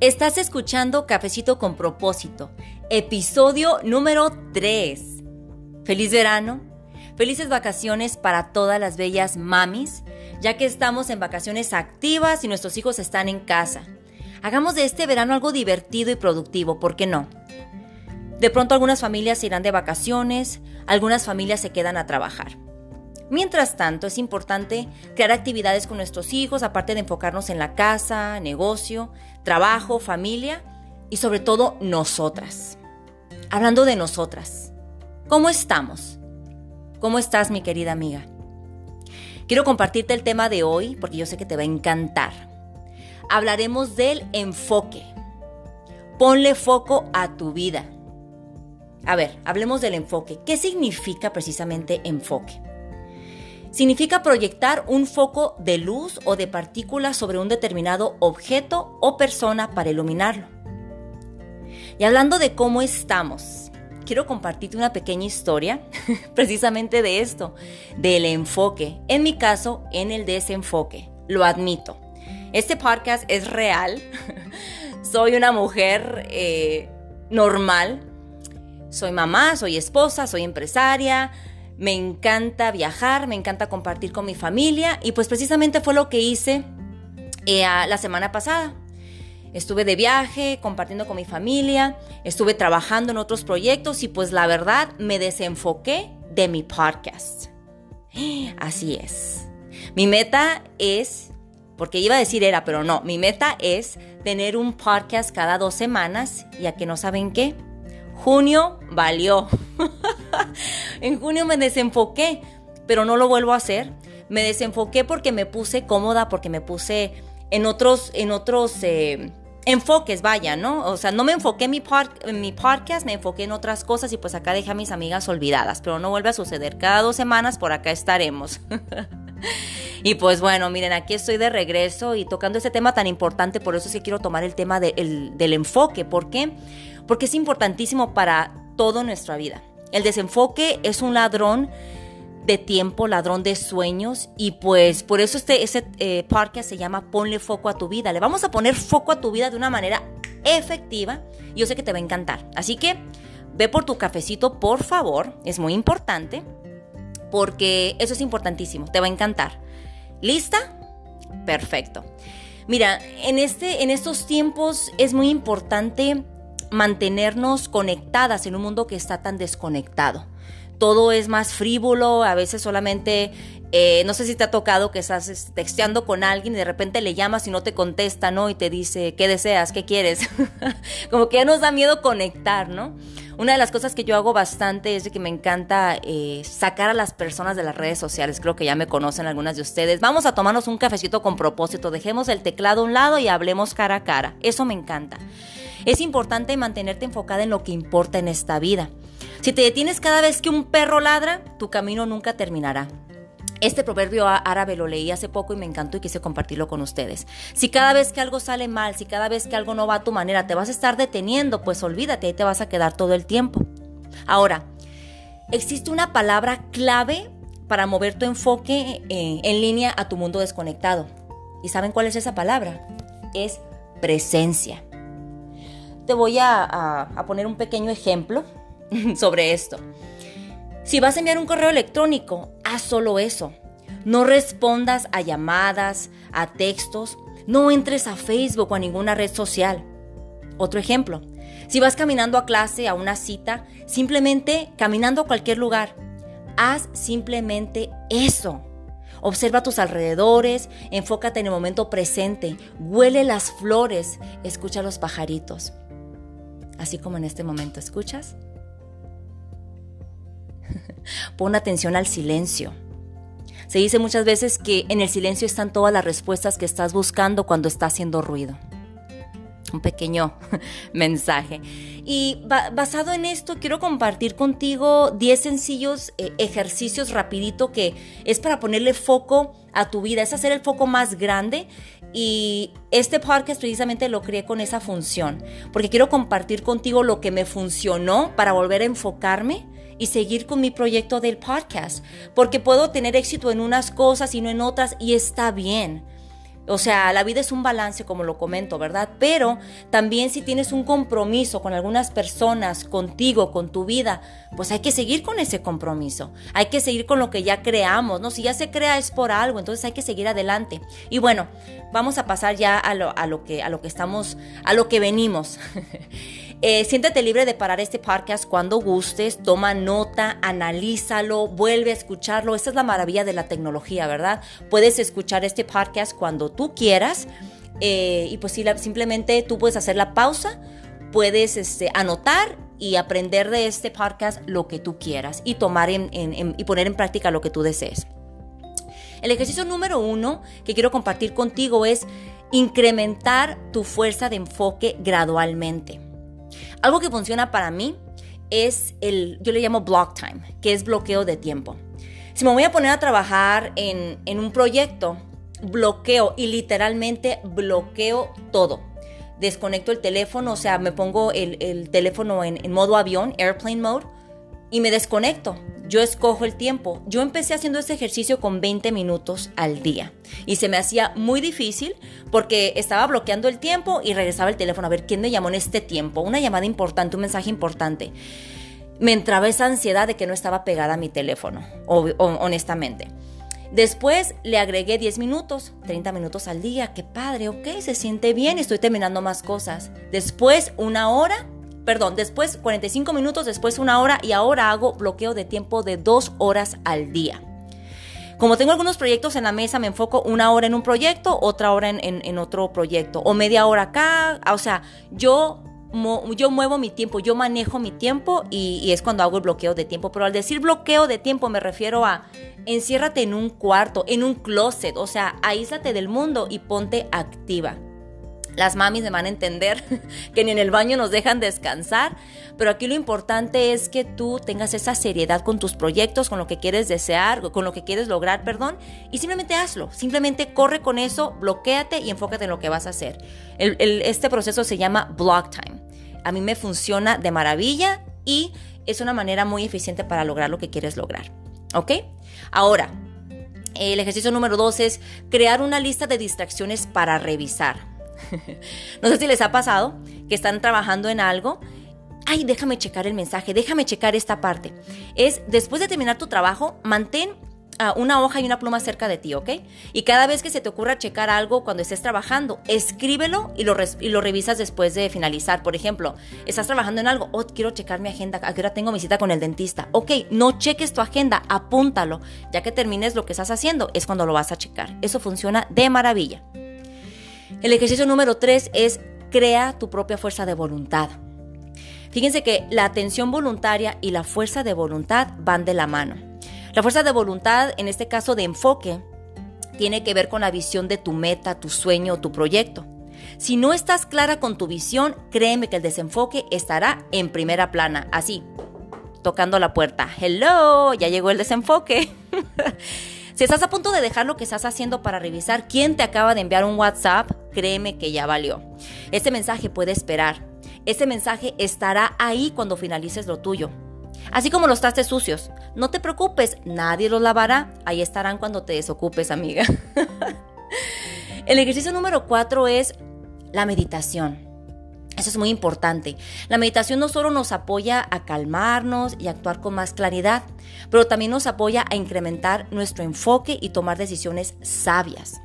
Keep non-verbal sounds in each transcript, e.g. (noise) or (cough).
Estás escuchando Cafecito con propósito, episodio número 3. Feliz verano, felices vacaciones para todas las bellas mamis, ya que estamos en vacaciones activas y nuestros hijos están en casa. Hagamos de este verano algo divertido y productivo, ¿por qué no? De pronto algunas familias irán de vacaciones, algunas familias se quedan a trabajar. Mientras tanto, es importante crear actividades con nuestros hijos, aparte de enfocarnos en la casa, negocio, trabajo, familia y sobre todo nosotras. Hablando de nosotras, ¿cómo estamos? ¿Cómo estás, mi querida amiga? Quiero compartirte el tema de hoy porque yo sé que te va a encantar. Hablaremos del enfoque. Ponle foco a tu vida. A ver, hablemos del enfoque. ¿Qué significa precisamente enfoque? Significa proyectar un foco de luz o de partículas sobre un determinado objeto o persona para iluminarlo. Y hablando de cómo estamos, quiero compartirte una pequeña historia (laughs) precisamente de esto, del enfoque, en mi caso, en el desenfoque, lo admito. Este podcast es real, (laughs) soy una mujer eh, normal, soy mamá, soy esposa, soy empresaria, me encanta viajar, me encanta compartir con mi familia y pues precisamente fue lo que hice eh, la semana pasada. Estuve de viaje, compartiendo con mi familia, estuve trabajando en otros proyectos y pues la verdad me desenfoqué de mi podcast. (gasps) Así es. Mi meta es, porque iba a decir era, pero no, mi meta es tener un podcast cada dos semanas, ya que no saben qué. Junio valió. (laughs) en junio me desenfoqué, pero no lo vuelvo a hacer. Me desenfoqué porque me puse cómoda, porque me puse en otros, en otros eh, enfoques, vaya, ¿no? O sea, no me enfoqué en mi, podcast, me enfoqué en otras cosas y pues acá dejé a mis amigas olvidadas, pero no vuelve a suceder. Cada dos semanas por acá estaremos. (laughs) y pues bueno, miren, aquí estoy de regreso y tocando este tema tan importante, por eso sí quiero tomar el tema del enfoque. ¿Por qué? Porque es importantísimo para toda nuestra vida. El desenfoque es un ladrón de tiempo, ladrón de sueños y pues por eso este ese eh, podcast se llama Ponle foco a tu vida. Le vamos a poner foco a tu vida de una manera efectiva yo sé que te va a encantar. Así que ve por tu cafecito, por favor, es muy importante porque eso es importantísimo, te va a encantar. ¿Lista? Perfecto. Mira, en, este, en estos tiempos es muy importante mantenernos conectadas en un mundo que está tan desconectado. Todo es más frívolo, a veces solamente, eh, no sé si te ha tocado que estás texteando con alguien y de repente le llamas y no te contesta, ¿no? Y te dice, ¿qué deseas? ¿Qué quieres? (laughs) Como que ya nos da miedo conectar, ¿no? Una de las cosas que yo hago bastante es de que me encanta eh, sacar a las personas de las redes sociales. Creo que ya me conocen algunas de ustedes. Vamos a tomarnos un cafecito con propósito. Dejemos el teclado a un lado y hablemos cara a cara. Eso me encanta. Es importante mantenerte enfocada en lo que importa en esta vida. Si te detienes cada vez que un perro ladra, tu camino nunca terminará. Este proverbio árabe lo leí hace poco y me encantó y quise compartirlo con ustedes. Si cada vez que algo sale mal, si cada vez que algo no va a tu manera, te vas a estar deteniendo, pues olvídate, ahí te vas a quedar todo el tiempo. Ahora, existe una palabra clave para mover tu enfoque eh, en línea a tu mundo desconectado. ¿Y saben cuál es esa palabra? Es presencia te voy a, poner un pequeño ejemplo (laughs) sobre esto. Si vas a enviar un correo electrónico, haz solo eso. No respondas a llamadas, a textos, no entres a Facebook o a ninguna red social. Otro ejemplo, si vas caminando a clase, a una cita, simplemente caminando a cualquier lugar, haz simplemente eso. Observa tus alrededores, enfócate en el momento presente, huele las flores, escucha los pajaritos así como en este momento. ¿Escuchas? (laughs) Pon atención al silencio. Se dice muchas veces que en el silencio están todas las respuestas que estás buscando cuando está haciendo ruido. Un pequeño (laughs) mensaje. Y basado en esto, quiero compartir contigo 10 sencillos eh, ejercicios rapidito que es para ponerle foco a tu vida, es hacer el foco más grande y este podcast precisamente lo creé con esa función, porque quiero compartir contigo lo que me funcionó para volver a enfocarme y seguir con mi proyecto del podcast, porque puedo tener éxito en unas cosas y no en otras y está bien. O sea, la vida es un balance, como lo comento, ¿verdad? Pero también si tienes un compromiso con algunas personas, contigo, con tu vida, pues hay que seguir con ese compromiso. Hay que seguir con lo que ya creamos, ¿no? Si ya se crea es por algo, entonces hay que seguir adelante. Y bueno, vamos a pasar ya a lo, a lo que, a lo que estamos, a lo que venimos. (laughs) Eh, siéntete libre de parar este podcast cuando gustes, toma nota, analízalo, vuelve a escucharlo. Esta es la maravilla de la tecnología, ¿verdad? Puedes escuchar este podcast cuando tú quieras eh, y pues simplemente tú puedes hacer la pausa, puedes este, anotar y aprender de este podcast lo que tú quieras y tomar y poner en práctica lo que tú desees. El ejercicio número uno que quiero compartir contigo es incrementar tu fuerza de enfoque gradualmente. Algo que funciona para mí es el, yo le llamo block time, que es bloqueo de tiempo. Si me voy a poner a trabajar en, un proyecto, bloqueo y literalmente bloqueo todo. Desconecto el teléfono, o sea, me pongo el, teléfono en, en modo avión, airplane mode, y me desconecto yo escojo el tiempo. Yo empecé haciendo este ejercicio con 20 minutos al día y se me hacía muy difícil porque estaba bloqueando el tiempo y regresaba el teléfono a ver quién me llamó en este tiempo, una llamada importante, un mensaje importante. Me entraba esa ansiedad de que no estaba pegada a mi teléfono, honestamente. Después le agregué 10 minutos, 30 minutos al día. Qué padre, ok, se siente bien, estoy terminando más cosas. Después una hora perdón, después 45 minutos, después una hora y ahora hago bloqueo de tiempo de dos horas al día. Como tengo algunos proyectos en la mesa, me enfoco una hora en un proyecto, otra hora en, otro proyecto, o media hora acá. O sea, yo, yo muevo mi tiempo, yo manejo mi tiempo y, y, es cuando hago el bloqueo de tiempo. Pero al decir bloqueo de tiempo me refiero a enciérrate en un cuarto, en un closet, o sea, aíslate del mundo y ponte activa. Las mamis me van a entender (laughs) que ni en el baño nos dejan descansar, pero aquí lo importante es que tú tengas esa seriedad con tus proyectos, con lo que quieres desear, con lo que quieres lograr, perdón, y simplemente hazlo, simplemente corre con eso, bloqueate y enfócate en lo que vas a hacer. este proceso se llama block time. A mí me funciona de maravilla y es una manera muy eficiente para lograr lo que quieres lograr. ¿Ok? Ahora, el ejercicio número dos es crear una lista de distracciones para revisar. (laughs) no sé si les ha pasado que están trabajando en algo. Ay, déjame checar el mensaje, déjame checar esta parte. Es después de terminar tu trabajo, mantén ah, una hoja y una pluma cerca de ti, ¿ok? Y cada vez que se te ocurra checar algo cuando estés trabajando, escríbelo y lo, revisas después de finalizar. Por ejemplo, estás trabajando en algo, oh, quiero checar mi agenda, a qué tengo mi cita con el dentista. Ok, no cheques tu agenda, apúntalo. Ya que termines lo que estás haciendo, es cuando lo vas a checar. Eso funciona de maravilla. El ejercicio número 3 es crea tu propia fuerza de voluntad. Fíjense que la atención voluntaria y la fuerza de voluntad van de la mano. La fuerza de voluntad, en este caso de enfoque, tiene que ver con la visión de tu meta, tu sueño o tu proyecto. Si no estás clara con tu visión, créeme que el desenfoque estará en primera plana, así, tocando la puerta. Hello, ya llegó el desenfoque. (laughs) Si estás a punto de dejar lo que estás haciendo para revisar quién te acaba de enviar un WhatsApp, créeme que ya valió. Este mensaje puede esperar. Ese mensaje estará ahí cuando finalices lo tuyo. Así como los trastes sucios. No te preocupes, nadie los lavará. Ahí estarán cuando te desocupes, amiga. (laughs) El ejercicio número cuatro es la meditación. Eso es muy importante. La meditación no solo nos apoya a calmarnos y actuar con más claridad, pero también nos apoya a incrementar nuestro enfoque y tomar decisiones sabias.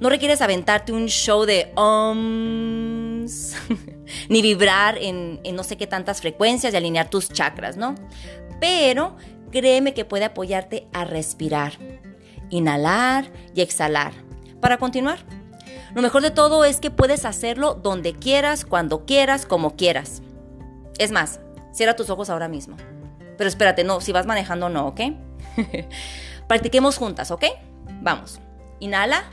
No requieres aventarte un show de ohms, (laughs) ni vibrar en, en no sé qué tantas frecuencias y alinear tus chakras, ¿no? Pero créeme que puede apoyarte a respirar, inhalar y exhalar. Para continuar, lo mejor de todo es que puedes hacerlo donde quieras, cuando quieras, como quieras. Es más, cierra tus ojos ahora mismo. Pero espérate, no, si vas manejando no, ¿ok? (laughs) Practiquemos juntas, ¿ok? Vamos. Inhala.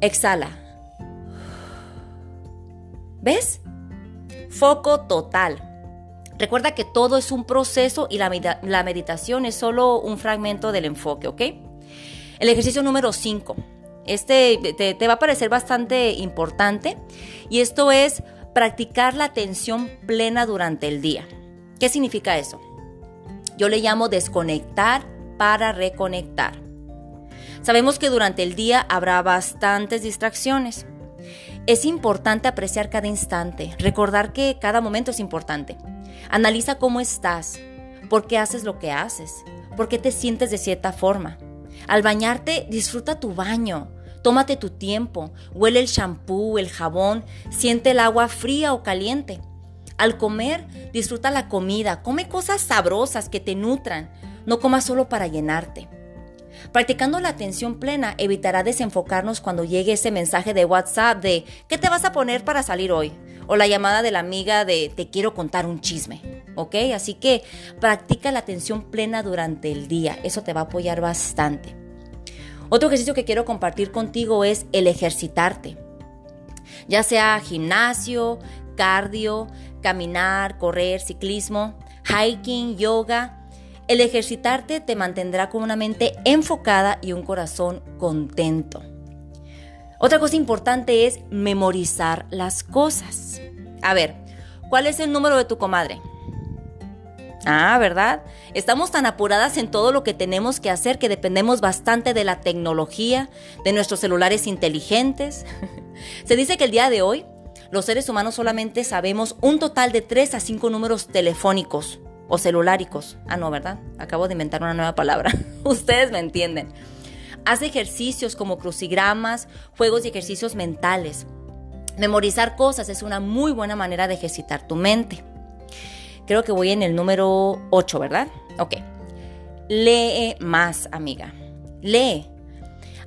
Exhala. ¿Ves? Foco total. Recuerda que todo es un proceso y la, meditación es solo un fragmento del enfoque, ¿ok? El ejercicio número 5. Este te, te va a parecer bastante importante y esto es practicar la atención plena durante el día. ¿Qué significa eso? Yo le llamo desconectar para reconectar. Sabemos que durante el día habrá bastantes distracciones. Es importante apreciar cada instante, recordar que cada momento es importante. Analiza cómo estás, por qué haces lo que haces, por qué te sientes de cierta forma. Al bañarte, disfruta tu baño. Tómate tu tiempo, huele el shampoo, el jabón, siente el agua fría o caliente. Al comer, disfruta la comida, come cosas sabrosas que te nutran, no comas solo para llenarte. Practicando la atención plena evitará desenfocarnos cuando llegue ese mensaje de WhatsApp de ¿qué te vas a poner para salir hoy? O la llamada de la amiga de te quiero contar un chisme. ¿Ok? Así que practica la atención plena durante el día. Eso te va a apoyar bastante. Otro ejercicio que quiero compartir contigo es el ejercitarte. Ya sea gimnasio, cardio, caminar, correr, ciclismo, hiking, yoga, el ejercitarte te mantendrá con una mente enfocada y un corazón contento. Otra cosa importante es memorizar las cosas. A ver, ¿cuál es el número de tu comadre? Ah, ¿verdad? Estamos tan apuradas en todo lo que tenemos que hacer que dependemos bastante de la tecnología, de nuestros celulares inteligentes. (laughs) Se dice que el día de hoy los seres humanos solamente sabemos un total de 3 a 5 números telefónicos o celuláricos. Ah, no, ¿verdad? Acabo de inventar una nueva palabra. (laughs) Ustedes me entienden. Haz ejercicios como crucigramas, juegos y ejercicios mentales. Memorizar cosas es una muy buena manera de ejercitar tu mente. Creo que voy en el número 8, ¿verdad? Ok. Lee más, amiga. Lee.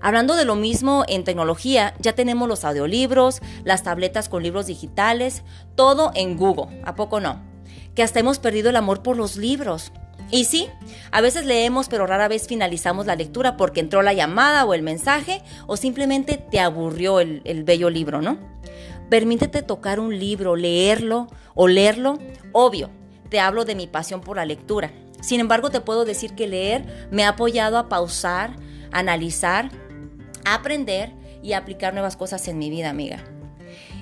Hablando de lo mismo en tecnología, ya tenemos los audiolibros, las tabletas con libros digitales, todo en Google. ¿A poco no? Que hasta hemos perdido el amor por los libros. Y sí, a veces leemos pero rara vez finalizamos la lectura porque entró la llamada o el mensaje o simplemente te aburrió el, bello libro, ¿no? Permítete tocar un libro, leerlo o leerlo. Obvio, te hablo de mi pasión por la lectura. Sin embargo, te puedo decir que leer me ha apoyado a pausar, analizar, aprender y aplicar nuevas cosas en mi vida, amiga.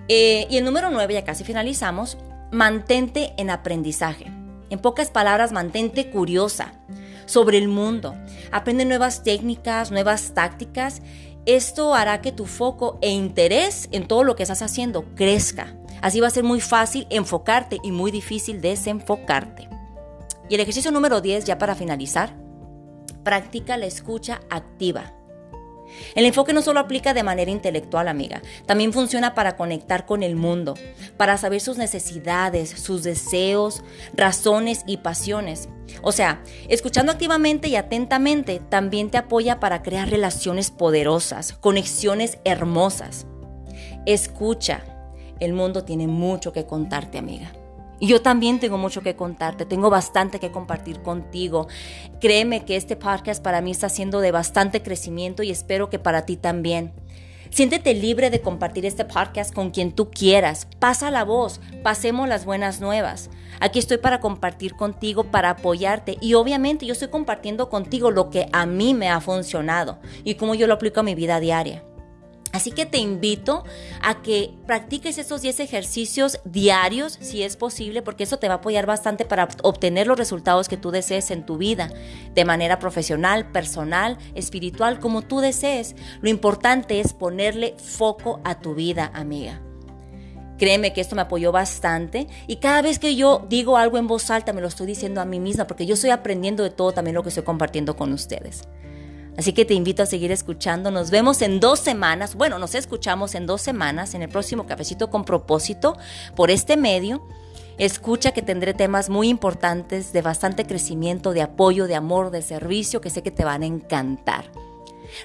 Eh, y el número 9, ya casi finalizamos, mantente en aprendizaje. En pocas palabras, mantente curiosa sobre el mundo. Aprende nuevas técnicas, nuevas tácticas. Esto hará que tu foco e interés en todo lo que estás haciendo crezca. Así va a ser muy fácil enfocarte y muy difícil desenfocarte. Y el ejercicio número 10, ya para finalizar, practica la escucha activa. El enfoque no solo aplica de manera intelectual, amiga, también funciona para conectar con el mundo, para saber sus necesidades, sus deseos, razones y pasiones. O sea, escuchando activamente y atentamente también te apoya para crear relaciones poderosas, conexiones hermosas. Escucha, el mundo tiene mucho que contarte, amiga. Y yo también tengo mucho que contarte, tengo bastante que compartir contigo. Créeme que este podcast para mí está siendo de bastante crecimiento y espero que para ti también. Siéntete libre de compartir este podcast con quien tú quieras. Pasa la voz, pasemos las buenas nuevas. Aquí estoy para compartir contigo, para apoyarte y obviamente yo estoy compartiendo contigo lo que a mí me ha funcionado y cómo yo lo aplico a mi vida diaria. Así que te invito a que practiques esos 10 ejercicios diarios, si es posible, porque eso te va a apoyar bastante para obtener los resultados que tú desees en tu vida, de manera profesional, personal, espiritual, como tú desees. Lo importante es ponerle foco a tu vida, amiga. Créeme que esto me apoyó bastante y cada vez que yo digo algo en voz alta me lo estoy diciendo a mí misma porque yo estoy aprendiendo de todo también lo que estoy compartiendo con ustedes. Así que te invito a seguir escuchando. Nos vemos en dos semanas. Bueno, nos escuchamos en dos semanas en el próximo Cafecito con propósito por este medio. Escucha que tendré temas muy importantes de bastante crecimiento, de apoyo, de amor, de servicio que sé que te van a encantar.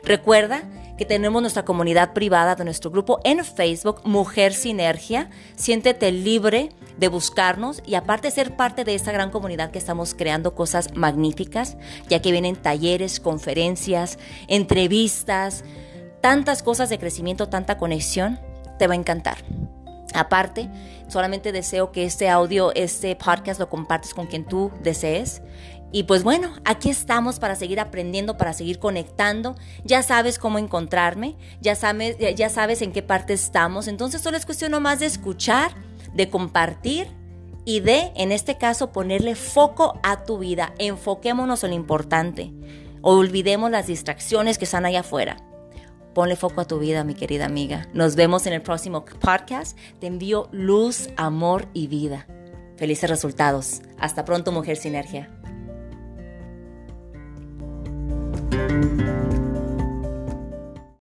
Recuerda que tenemos nuestra comunidad privada de nuestro grupo en Facebook, Mujer Sinergia. Siéntete libre de buscarnos y aparte ser parte de esta gran comunidad que estamos creando cosas magníficas, ya que vienen talleres, conferencias, entrevistas, tantas cosas de crecimiento, tanta conexión, te va a encantar. Aparte, solamente deseo que este audio, este podcast lo compartas con quien tú desees y pues bueno, aquí estamos para seguir aprendiendo, para seguir conectando. Ya sabes cómo encontrarme, ya sabes, en qué parte estamos. Entonces solo es cuestión nomás de escuchar, de compartir y de, en este caso, ponerle foco a tu vida. Enfoquémonos en lo importante. Olvidemos las distracciones que están allá afuera. Ponle foco a tu vida, mi querida amiga. Nos vemos en el próximo podcast. Te envío luz, amor y vida. Felices resultados. Hasta pronto, Mujer Sinergia. Música